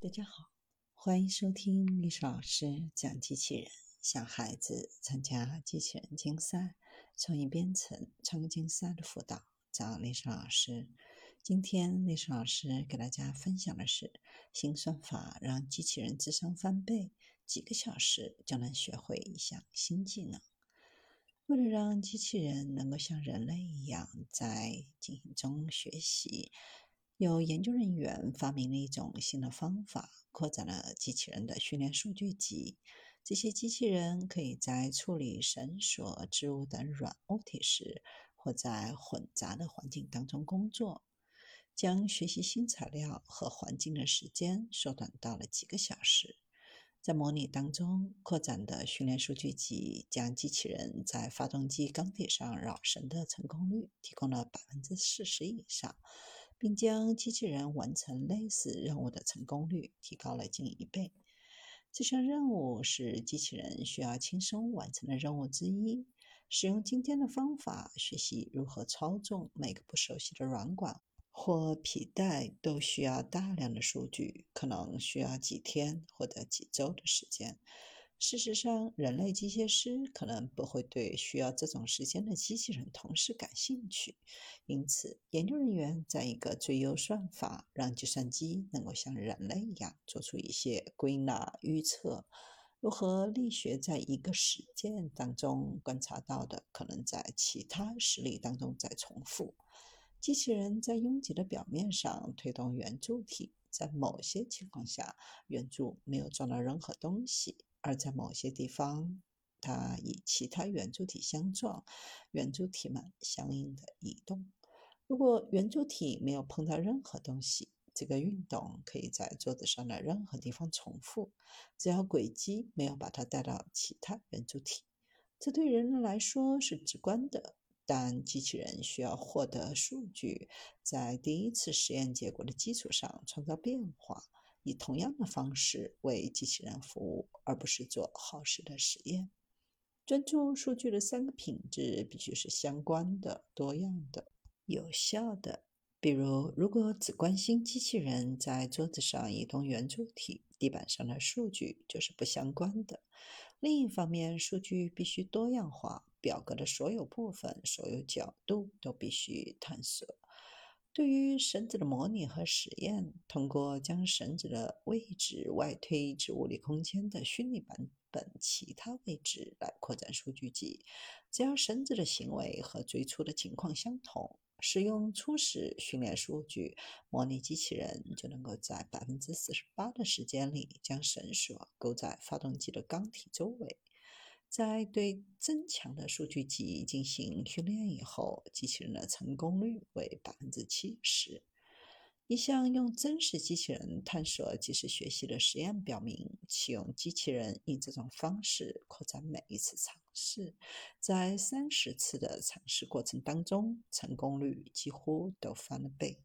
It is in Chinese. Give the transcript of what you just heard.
大家好，欢迎收听历史老师讲机器人，小孩子参加机器人竞赛、创意编程、创客竞赛的辅导，找历史老师。今天历史老师给大家分享的是新算法，让机器人智商翻倍，几个小时就能学会一项新技能。为了让机器人能够像人类一样在进行中学习。有研究人员发明了一种新的方法，扩展了机器人的训练数据集。这些机器人可以在处理绳索、织物等软物体时，或在混杂的环境当中工作，将学习新材料和环境的时间缩短到了几个小时。在模拟当中，扩展的训练数据集将机器人在发动机缸体上绕绳的成功率提供了百分之四十以上。并将机器人完成类似任务的成功率提高了近一倍。这项任务是机器人需要轻松完成的任务之一。使用今天的方法学习如何操纵每个不熟悉的软管或皮带，都需要大量的数据，可能需要几天或者几周的时间。事实上，人类机械师可能不会对需要这种时间的机器人同事感兴趣。因此，研究人员在一个最优算法，让计算机能够像人类一样做出一些归纳预测。如何力学在一个实践当中观察到的，可能在其他实例当中再重复。机器人在拥挤的表面上推动圆柱体，在某些情况下，圆柱没有撞到任何东西。而在某些地方，它与其他圆柱体相撞，圆柱体们相应的移动。如果圆柱体没有碰到任何东西，这个运动可以在桌子上的任何地方重复，只要轨迹没有把它带到其他圆柱体。这对人类来说是直观的，但机器人需要获得数据，在第一次实验结果的基础上创造变化。以同样的方式为机器人服务，而不是做耗时的实验。专注数据的三个品质必须是相关的、多样的、有效的。比如，如果只关心机器人在桌子上移动圆柱体，地板上的数据就是不相关的。另一方面，数据必须多样化，表格的所有部分、所有角度都必须探索。对于绳子的模拟和实验，通过将绳子的位置外推至物理空间的虚拟版本其他位置来扩展数据集。只要绳子的行为和最初的情况相同，使用初始训练数据，模拟机器人就能够在百分之四十八的时间里将绳索勾在发动机的缸体周围。在对增强的数据集进行训练以后，机器人的成功率为百分之七十。一项用真实机器人探索即时学习的实验表明，启用机器人以这种方式扩展每一次尝试，在三十次的尝试过程当中，成功率几乎都翻了倍。